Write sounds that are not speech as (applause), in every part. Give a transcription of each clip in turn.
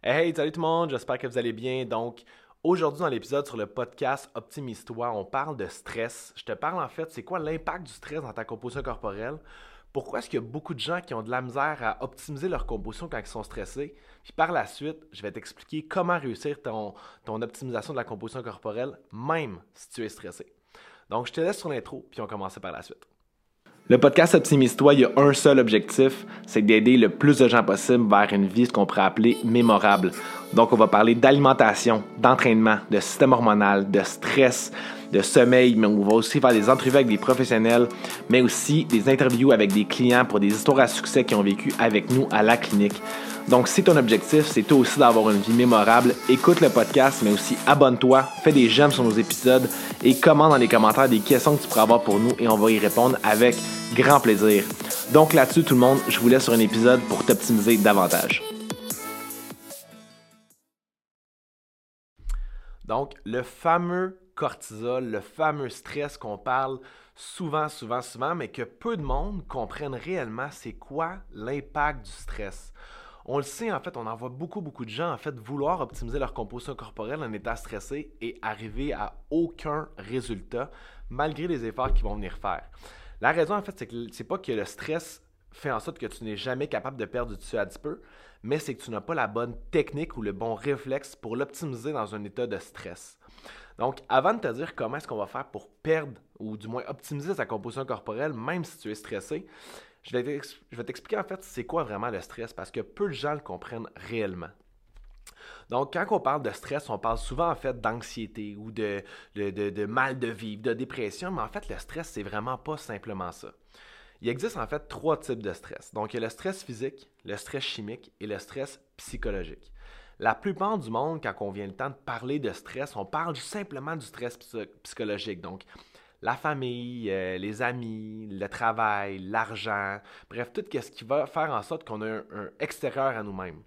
Hey, salut tout le monde, j'espère que vous allez bien. Donc, aujourd'hui dans l'épisode sur le podcast Optimise-toi, on parle de stress. Je te parle en fait, c'est quoi l'impact du stress dans ta composition corporelle? Pourquoi est-ce qu'il y a beaucoup de gens qui ont de la misère à optimiser leur composition quand ils sont stressés? Puis par la suite, je vais t'expliquer comment réussir ton, ton optimisation de la composition corporelle, même si tu es stressé. Donc, je te laisse sur l'intro, puis on commence par la suite. Le podcast Optimise-toi, il y a un seul objectif, c'est d'aider le plus de gens possible vers une vie, ce qu'on pourrait appeler mémorable. Donc, on va parler d'alimentation, d'entraînement, de système hormonal, de stress, de sommeil, mais on va aussi faire des entrevues avec des professionnels, mais aussi des interviews avec des clients pour des histoires à succès qui ont vécu avec nous à la clinique. Donc, si ton objectif, c'est toi aussi d'avoir une vie mémorable, écoute le podcast, mais aussi abonne-toi, fais des j'aime sur nos épisodes et commente dans les commentaires des questions que tu pourras avoir pour nous et on va y répondre avec grand plaisir. Donc là-dessus, tout le monde, je vous laisse sur un épisode pour t'optimiser davantage. Donc, le fameux cortisol, le fameux stress qu'on parle souvent, souvent, souvent, mais que peu de monde comprennent réellement, c'est quoi l'impact du stress. On le sait, en fait, on en voit beaucoup, beaucoup de gens, en fait, vouloir optimiser leur composition corporelle en état stressé et arriver à aucun résultat, malgré les efforts qu'ils vont venir faire. La raison, en fait, c'est que c'est pas que le stress fait en sorte que tu n'es jamais capable de perdre du dessus à peu, mais c'est que tu n'as pas la bonne technique ou le bon réflexe pour l'optimiser dans un état de stress. Donc, avant de te dire comment est-ce qu'on va faire pour perdre ou du moins optimiser sa composition corporelle, même si tu es stressé, je vais t'expliquer en fait c'est quoi vraiment le stress parce que peu de gens le comprennent réellement. Donc, quand on parle de stress, on parle souvent en fait d'anxiété ou de, de, mal de vivre, de dépression, mais en fait, le stress, c'est vraiment pas simplement ça. Il existe en fait trois types de stress. Donc, il y a le stress physique, le stress chimique et le stress psychologique. La plupart du monde, quand on vient le temps de parler de stress, on parle simplement du stress psychologique. Donc, la famille, euh, les amis, le travail, l'argent, bref, tout ce qui va faire en sorte qu'on a un, extérieur à nous-mêmes.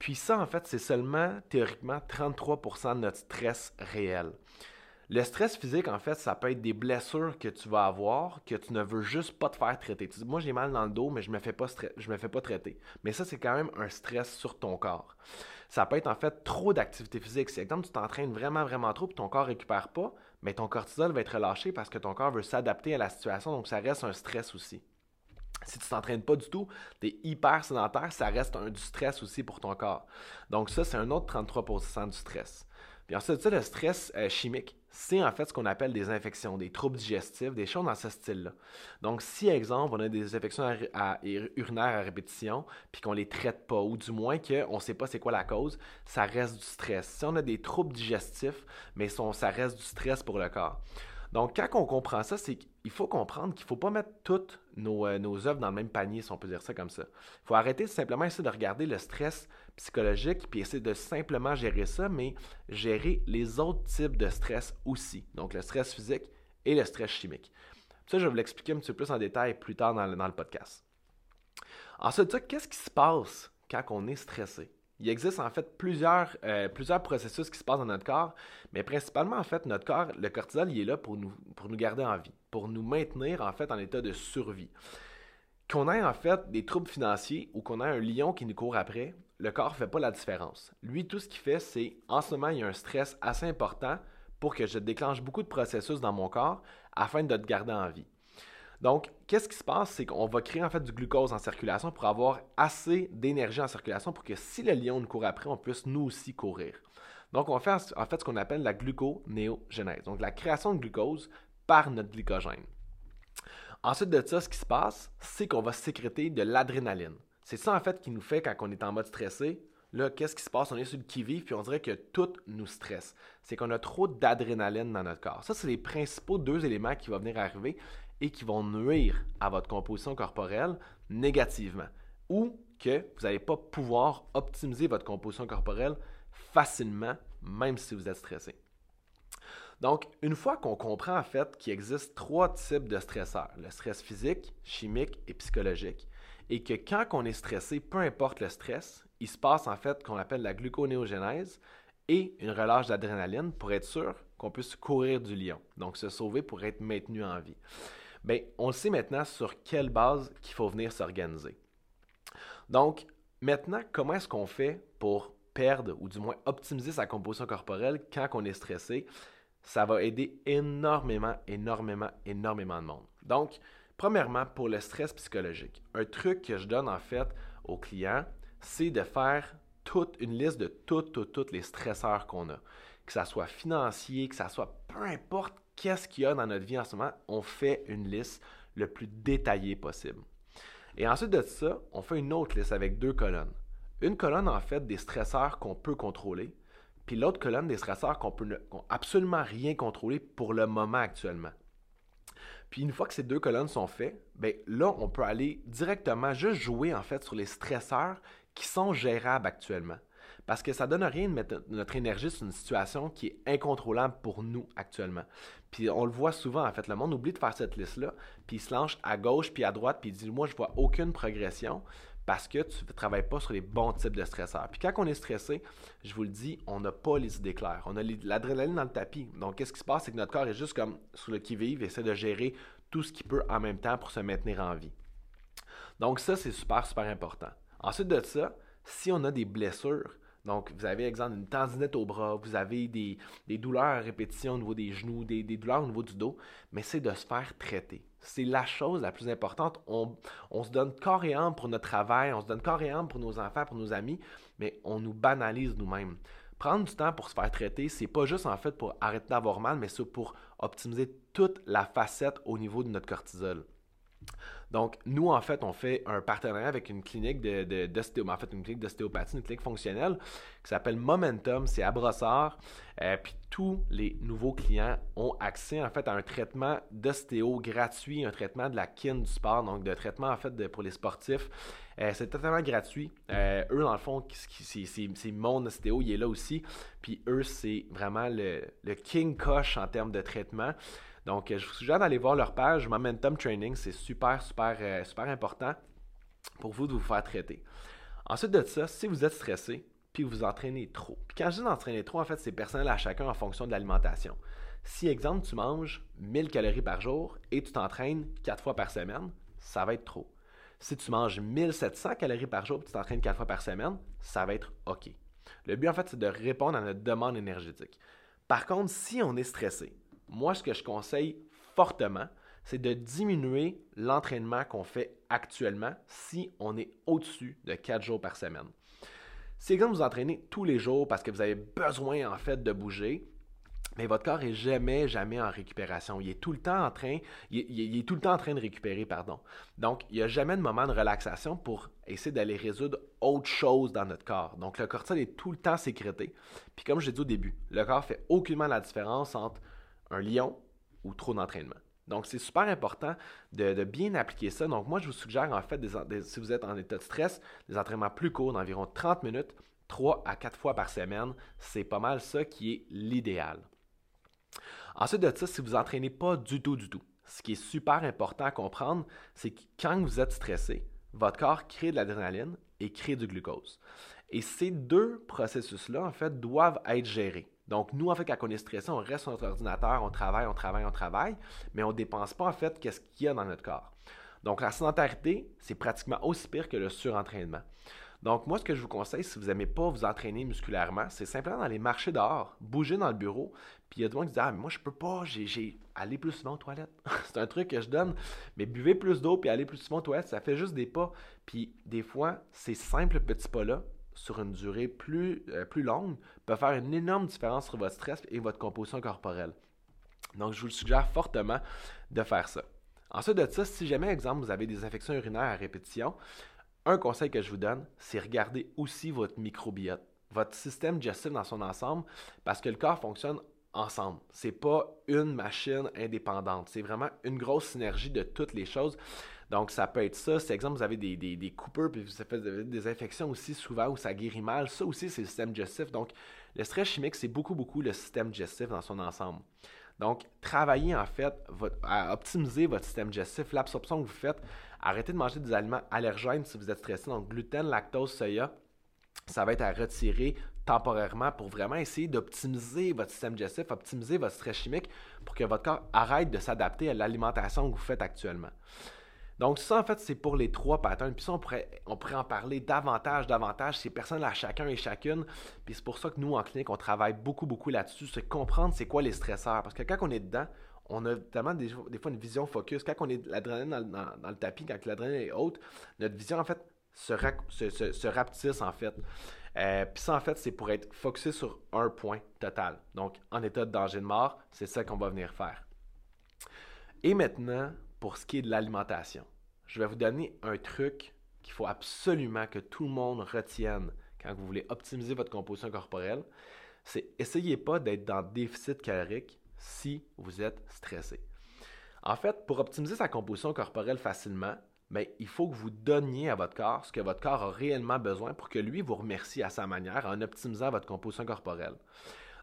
Puis ça, en fait, c'est seulement théoriquement 33% de notre stress réel. Le stress physique, en fait, ça peut être des blessures que tu vas avoir que tu ne veux juste pas te faire traiter. Tu dis, moi, j'ai mal dans le dos, mais je ne me, fais pas je me fais pas traiter. Mais ça, c'est quand même un stress sur ton corps. Ça peut être en fait trop d'activité physique. Si, exemple, tu t'entraînes vraiment, vraiment trop et ton corps récupère pas, mais ton cortisol va être relâché parce que ton corps veut s'adapter à la situation, donc ça reste un stress aussi. Si tu t'entraînes pas du tout, tu es hyper sédentaire, ça reste un, du stress aussi pour ton corps. Donc ça, c'est un autre 33% du stress. Puis ensuite, ça, le stress euh, chimique, c'est en fait ce qu'on appelle des infections, des troubles digestifs, des choses dans ce style-là. Donc, si, exemple, on a des infections à, urinaires à répétition, puis qu'on ne les traite pas, ou du moins qu'on ne sait pas c'est quoi la cause, ça reste du stress. Si on a des troubles digestifs, mais ça reste du stress pour le corps. Donc, quand on comprend ça, c'est qu'il faut comprendre qu'il ne faut pas mettre toutes nos, euh, nos œuvres dans le même panier, si on peut dire ça comme ça. Il faut arrêter simplement essayer de regarder le stress psychologique, puis essayer de simplement gérer ça, mais gérer les autres types de stress aussi. Donc, le stress physique et le stress chimique. Ça, je vais vous l'expliquer un petit peu plus en détail plus tard dans le, podcast. Ensuite, qu'est-ce qui se passe quand on est stressé? Il existe en fait plusieurs, euh, plusieurs processus qui se passent dans notre corps, mais principalement en fait notre corps, le cortisol, il est là pour nous, pour nous garder en vie, pour nous maintenir en fait en état de survie. Qu'on ait en fait des troubles financiers ou qu'on ait un lion qui nous court après, le corps ne fait pas la différence. Lui, tout ce qu'il fait, c'est en ce moment, il y a un stress assez important pour que je déclenche beaucoup de processus dans mon corps afin de te garder en vie. Donc, qu'est-ce qui se passe? C'est qu'on va créer en fait du glucose en circulation pour avoir assez d'énergie en circulation pour que si le lion nous court après, on puisse nous aussi courir. Donc, on fait en fait ce qu'on appelle la gluconéogenèse, donc la création de glucose par notre glycogène. Ensuite de ça, ce qui se passe, c'est qu'on va sécréter de l'adrénaline. C'est ça en fait qui nous fait quand on est en mode stressé. Là, qu'est-ce qui se passe? On est sur le qui-vive, puis on dirait que tout nous stresse. C'est qu'on a trop d'adrénaline dans notre corps. Ça, c'est les principaux deux éléments qui vont venir arriver et qui vont nuire à votre composition corporelle négativement ou que vous n'allez pas pouvoir optimiser votre composition corporelle facilement, même si vous êtes stressé. Donc, une fois qu'on comprend en fait qu'il existe trois types de stresseurs, le stress physique, chimique et psychologique, et que quand on est stressé, peu importe le stress, il se passe en fait qu'on appelle la gluconéogenèse et une relâche d'adrénaline pour être sûr qu'on puisse courir du lion, donc se sauver pour être maintenu en vie. Bien, on sait maintenant sur quelle base qu'il faut venir s'organiser. Donc, maintenant, comment est-ce qu'on fait pour perdre ou du moins optimiser sa composition corporelle quand on est stressé, ça va aider énormément, énormément, énormément de monde. Donc, premièrement, pour le stress psychologique, un truc que je donne en fait aux clients, c'est de faire toute une liste de toutes, toutes, toutes les stresseurs qu'on a. Que ça soit financier, que ça soit peu importe qu'est-ce qu'il y a dans notre vie en ce moment, on fait une liste le plus détaillée possible. Et ensuite de ça, on fait une autre liste avec deux colonnes. Une colonne, en fait, des stresseurs qu'on peut contrôler, puis l'autre colonne des stresseurs qu'on peut absolument rien contrôler pour le moment actuellement. Puis une fois que ces deux colonnes sont faites, bien là, on peut aller directement juste jouer en fait sur les stresseurs qui sont gérables actuellement. Parce que ça donne rien de mettre notre énergie sur une situation qui est incontrôlable pour nous actuellement. Puis on le voit souvent, en fait, le monde oublie de faire cette liste-là, puis il se lance à gauche puis à droite, puis il dit Moi, je vois aucune progression parce que tu ne travailles pas sur les bons types de stresseurs. Puis quand on est stressé, je vous le dis, on n'a pas les idées claires. On a l'adrénaline dans le tapis. Donc, qu'est-ce qui se passe? C'est que notre corps est juste comme sous le qui-vive, essaie de gérer tout ce qu'il peut en même temps pour se maintenir en vie. Donc, ça, c'est super, super important. Ensuite de ça, si on a des blessures, donc, vous avez, exemple, une tendinite au bras, vous avez des, douleurs à répétition au niveau des genoux, des, douleurs au niveau du dos, mais c'est de se faire traiter. C'est la chose la plus importante. On, se donne corps et âme pour notre travail, on se donne corps et âme pour nos enfants, pour nos amis, mais on nous banalise nous-mêmes. Prendre du temps pour se faire traiter, c'est pas juste en fait pour arrêter d'avoir mal, mais c'est pour optimiser toute la facette au niveau de notre cortisol. Donc, nous, en fait, on fait un partenariat avec une clinique de, en fait, une clinique d'ostéopathie, une clinique fonctionnelle qui s'appelle Momentum. C'est à Brossard. Euh, puis tous les nouveaux clients ont accès, en fait, à un traitement d'ostéo gratuit, un traitement de la kin du sport, donc de traitement, en fait, pour les sportifs. Euh, c'est totalement gratuit. Euh, eux, dans le fond, c'est mon ostéo, il est là aussi. Puis eux, c'est vraiment le, le king coche en termes de traitement. Donc, je vous suggère d'aller voir leur page Momentum Training. C'est super, super, euh, super important pour vous de vous faire traiter. Ensuite de ça, si vous êtes stressé, puis vous entraînez trop. Puis quand je dis entraîner trop, en fait, c'est personnel à chacun en fonction de l'alimentation. Si, exemple, tu manges 1000 calories par jour et tu t'entraînes 4 fois par semaine, ça va être trop. Si tu manges 1700 calories par jour et tu t'entraînes 4 fois par semaine, ça va être OK. Le but, en fait, c'est de répondre à notre demande énergétique. Par contre, si on est stressé, moi, ce que je conseille fortement, c'est de diminuer l'entraînement qu'on fait actuellement si on est au-dessus de 4 jours par semaine. Si exemple vous entraînez tous les jours parce que vous avez besoin en fait de bouger, mais votre corps est jamais, jamais en récupération. Il est tout le temps en train, il, est tout le temps en train de récupérer, pardon. Donc, il n'y a jamais de moment de relaxation pour essayer d'aller résoudre autre chose dans notre corps. Donc, le cortisol est tout le temps sécrété. Puis, comme je l'ai dit au début, le corps fait aucunement la différence entre un lion ou trop d'entraînement. Donc, c'est super important de, bien appliquer ça. Donc, moi, je vous suggère, en fait, si vous êtes en état de stress, des entraînements plus courts, d'environ 30 minutes, 3 à 4 fois par semaine. C'est pas mal ça qui est l'idéal. Ensuite de ça, si vous entraînez pas du tout, du tout, ce qui est super important à comprendre, c'est que quand vous êtes stressé, votre corps crée de l'adrénaline et crée du glucose. Et ces deux processus-là, en fait, doivent être gérés. Donc, nous, en fait, quand on est stressé, on reste sur notre ordinateur, on travaille, on travaille, on travaille, mais on ne dépense pas, en fait, qu'est-ce qu'il y a dans notre corps. Donc, la sédentarité, c'est pratiquement aussi pire que le surentraînement. Donc, moi, ce que je vous conseille, si vous n'aimez pas vous entraîner musculairement, c'est simplement d'aller marcher dehors, bouger dans le bureau. Puis il y a des gens qui disent Ah, mais moi, je peux pas, j'ai. Aller plus souvent aux toilettes. (laughs) c'est un truc que je donne. Mais buvez plus d'eau puis aller plus souvent aux toilettes, ça fait juste des pas. Puis des fois, ces simples petits pas-là, sur une durée plus, euh, plus longue peut faire une énorme différence sur votre stress et votre composition corporelle. Donc, je vous le suggère fortement de faire ça. Ensuite de ça, si jamais, exemple, vous avez des infections urinaires à répétition, un conseil que je vous donne, c'est regarder aussi votre microbiote, votre système digestif dans son ensemble, parce que le corps fonctionne ensemble. C'est pas une machine indépendante. C'est vraiment une grosse synergie de toutes les choses. Donc, ça peut être ça. Si, exemple, vous avez des, des, des coupeurs, puis vous avez des infections aussi souvent où ça guérit mal, ça aussi, c'est le système digestif. Donc, le stress chimique, c'est beaucoup, beaucoup le système digestif dans son ensemble. Donc, travaillez en fait à optimiser votre système digestif, l'absorption que vous faites. Arrêtez de manger des aliments allergènes si vous êtes stressé, donc gluten, lactose, soya. Ça va être à retirer temporairement pour vraiment essayer d'optimiser votre système digestif, optimiser votre stress chimique pour que votre corps arrête de s'adapter à l'alimentation que vous faites actuellement. Donc ça, en fait, c'est pour les trois patterns. Puis ça, on pourrait, on en parler davantage, davantage, ces personnes à chacun et chacune. Puis c'est pour ça que nous, en clinique, on travaille beaucoup, beaucoup là-dessus, c'est comprendre c'est quoi les stresseurs. Parce que quand on est dedans, on a tellement des, fois une vision focus. Quand on est l'adrénaline dans, le tapis, quand l'adrénaline est haute, notre vision, en fait, se, se, rapetisse, en fait. Euh, puis ça, en fait, c'est pour être focusé sur un point total. Donc, en état de danger de mort, c'est ça qu'on va venir faire. Et maintenant, pour ce qui est de l'alimentation, je vais vous donner un truc qu'il faut absolument que tout le monde retienne quand vous voulez optimiser votre composition corporelle. C'est essayez pas d'être dans déficit calorique si vous êtes stressé. En fait, pour optimiser sa composition corporelle facilement, mais il faut que vous donniez à votre corps ce que votre corps a réellement besoin pour que lui vous remercie à sa manière en optimisant votre composition corporelle.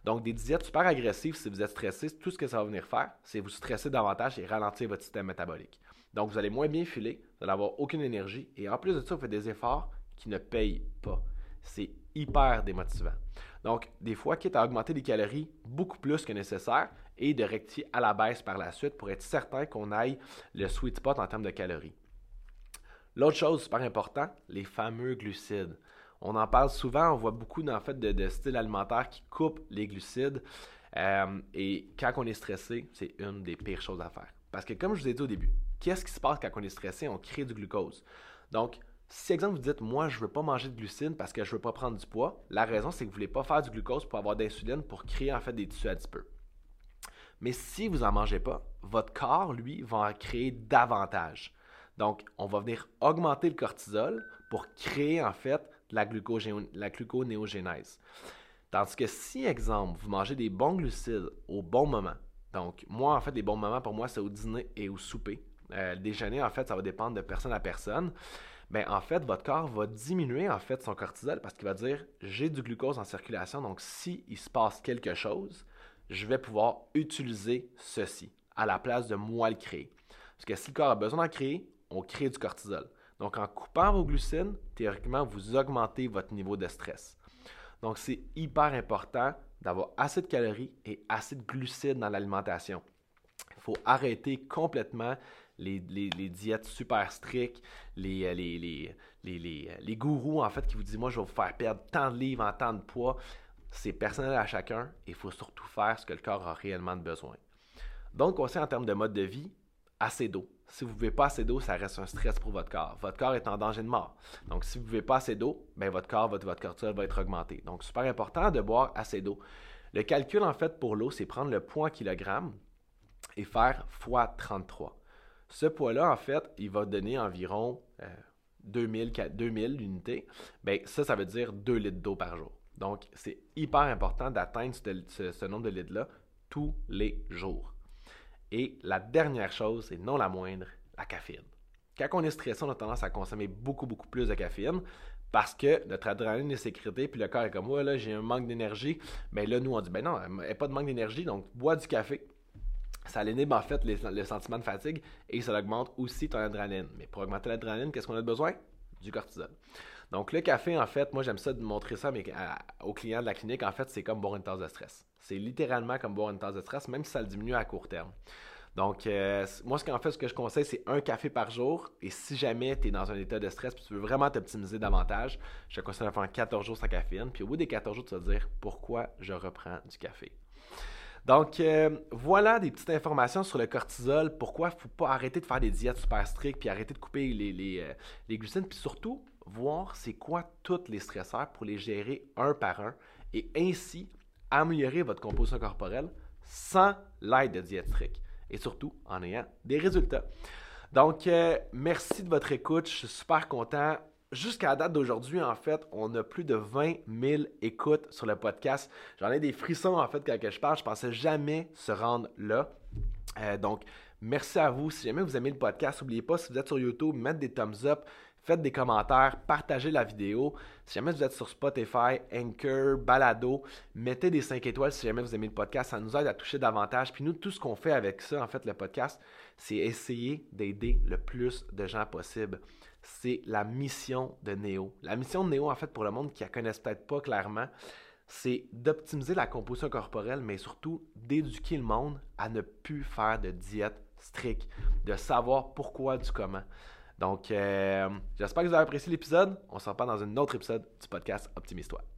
Donc, des diètes super agressives, si vous êtes stressé, tout ce que ça va venir faire, c'est vous stresser davantage et ralentir votre système métabolique. Donc, vous allez moins bien filer, vous allez avoir aucune énergie et en plus de ça, vous faites des efforts qui ne payent pas. C'est hyper démotivant. Donc, des fois, quitte à augmenter les calories beaucoup plus que nécessaire et de rectifier à la baisse par la suite pour être certain qu'on aille le sweet spot en termes de calories. L'autre chose super important, les fameux glucides. On en parle souvent, on voit beaucoup fait, de, de styles alimentaires qui coupent les glucides. Euh, et quand on est stressé, c'est une des pires choses à faire. Parce que comme je vous ai dit au début, qu'est-ce qui se passe quand on est stressé? On crée du glucose. Donc, si exemple vous dites moi je veux pas manger de glucides parce que je veux pas prendre du poids, la raison c'est que vous voulez pas faire du glucose pour avoir d'insuline pour créer en fait des tissus adipeux. Mais si vous en mangez pas, votre corps lui va en créer davantage. Donc on va venir augmenter le cortisol pour créer en fait la, la gluconéogénèse. Tandis que si, exemple, vous mangez des bons glucides au bon moment, donc moi, en fait, les bons moments pour moi, c'est au dîner et au souper. Euh, déjeuner, en fait, ça va dépendre de personne à personne. Mais en fait, votre corps va diminuer en fait son cortisol parce qu'il va dire j'ai du glucose en circulation, donc s'il il se passe quelque chose, je vais pouvoir utiliser ceci à la place de moi le créer. Parce que si le corps a besoin d'en créer, on crée du cortisol. Donc, en coupant vos glucides, théoriquement, vous augmentez votre niveau de stress. Donc, c'est hyper important d'avoir assez de calories et assez de glucides dans l'alimentation. Il faut arrêter complètement les, diètes super strictes, les, euh, les, les, gourous en fait qui vous disent moi je vais vous faire perdre tant de livres en tant de poids. C'est personnel à chacun et il faut surtout faire ce que le corps a réellement besoin. Donc, aussi en termes de mode de vie, assez d'eau. Si vous ne buvez pas assez d'eau, ça reste un stress pour votre corps. Votre corps est en danger de mort. Donc, si vous ne buvez pas assez d'eau, ben, votre corps, votre, votre cortisol va être augmenté. Donc, super important de boire assez d'eau. Le calcul, en fait, pour l'eau, c'est prendre le poids en kilogrammes et faire x 33. Ce poids-là, en fait, il va donner environ 2000, euh, 2000 unités. Bien, ça, ça veut dire 2 litres d'eau par jour. Donc, c'est hyper important d'atteindre ce nombre de litres-là tous les jours. Et la dernière chose, et non la moindre, la caféine. Quand on est stressé, on a tendance à consommer beaucoup, beaucoup plus de caféine parce que notre adrénaline est sécrétée, puis le corps est comme, ouais, là, j'ai un manque d'énergie. Mais là, nous, on dit, ben non, il n'y a pas de manque d'énergie, donc bois du café. Ça l'inhibe en fait le sentiment de fatigue et ça augmente aussi ton adrénaline. Mais pour augmenter l'adrénaline, qu'est-ce qu'on a besoin? Du cortisol. Donc, le café, en fait, moi, j'aime ça de montrer ça mais aux clients de la clinique. En fait, c'est comme boire une tasse de stress. C'est littéralement comme boire une tasse de stress, même si ça le diminue à court terme. Donc, euh, moi, ce qu'en fait, ce que je conseille, c'est un café par jour. Et si jamais tu es dans un état de stress et tu veux vraiment t'optimiser davantage, je te conseille de faire 14 jours sans caféine. Puis au bout des 14 jours, tu vas te dire pourquoi je reprends du café? Donc, euh, voilà des petites informations sur le cortisol. Pourquoi il ne faut pas arrêter de faire des diètes super strictes, puis arrêter de couper les, les, euh, les glucides, puis surtout, voir c'est quoi tous les stresseurs pour les gérer un par un et ainsi améliorer votre composition corporelle sans l'aide de diète stricte et surtout en ayant des résultats. Donc, euh, merci de votre écoute. Je suis super content. Jusqu'à la date d'aujourd'hui, en fait, on a plus de 20 000 écoutes sur le podcast. J'en ai des frissons, en fait, quand je parle. Je pensais jamais se rendre là. Euh, donc, merci à vous. Si jamais vous aimez le podcast, n'oubliez pas, si vous êtes sur YouTube, mettre des thumbs up faites des commentaires, partagez la vidéo. Si jamais vous êtes sur Spotify, Anchor, Balado, mettez des 5 étoiles si jamais vous aimez le podcast. Ça nous aide à toucher davantage. Puis nous, tout ce qu'on fait avec ça, en fait, le podcast, c'est essayer d'aider le plus de gens possible. C'est la mission de Néo. La mission de Néo, en fait, pour le monde qui ne la connaisse peut-être pas clairement, c'est d'optimiser la composition corporelle, mais surtout d'éduquer le monde à ne plus faire de diète strict, de savoir pourquoi du comment. Donc, euh, j'espère que vous avez apprécié l'épisode. On se reparle dans un autre épisode du podcast Optimise-toi.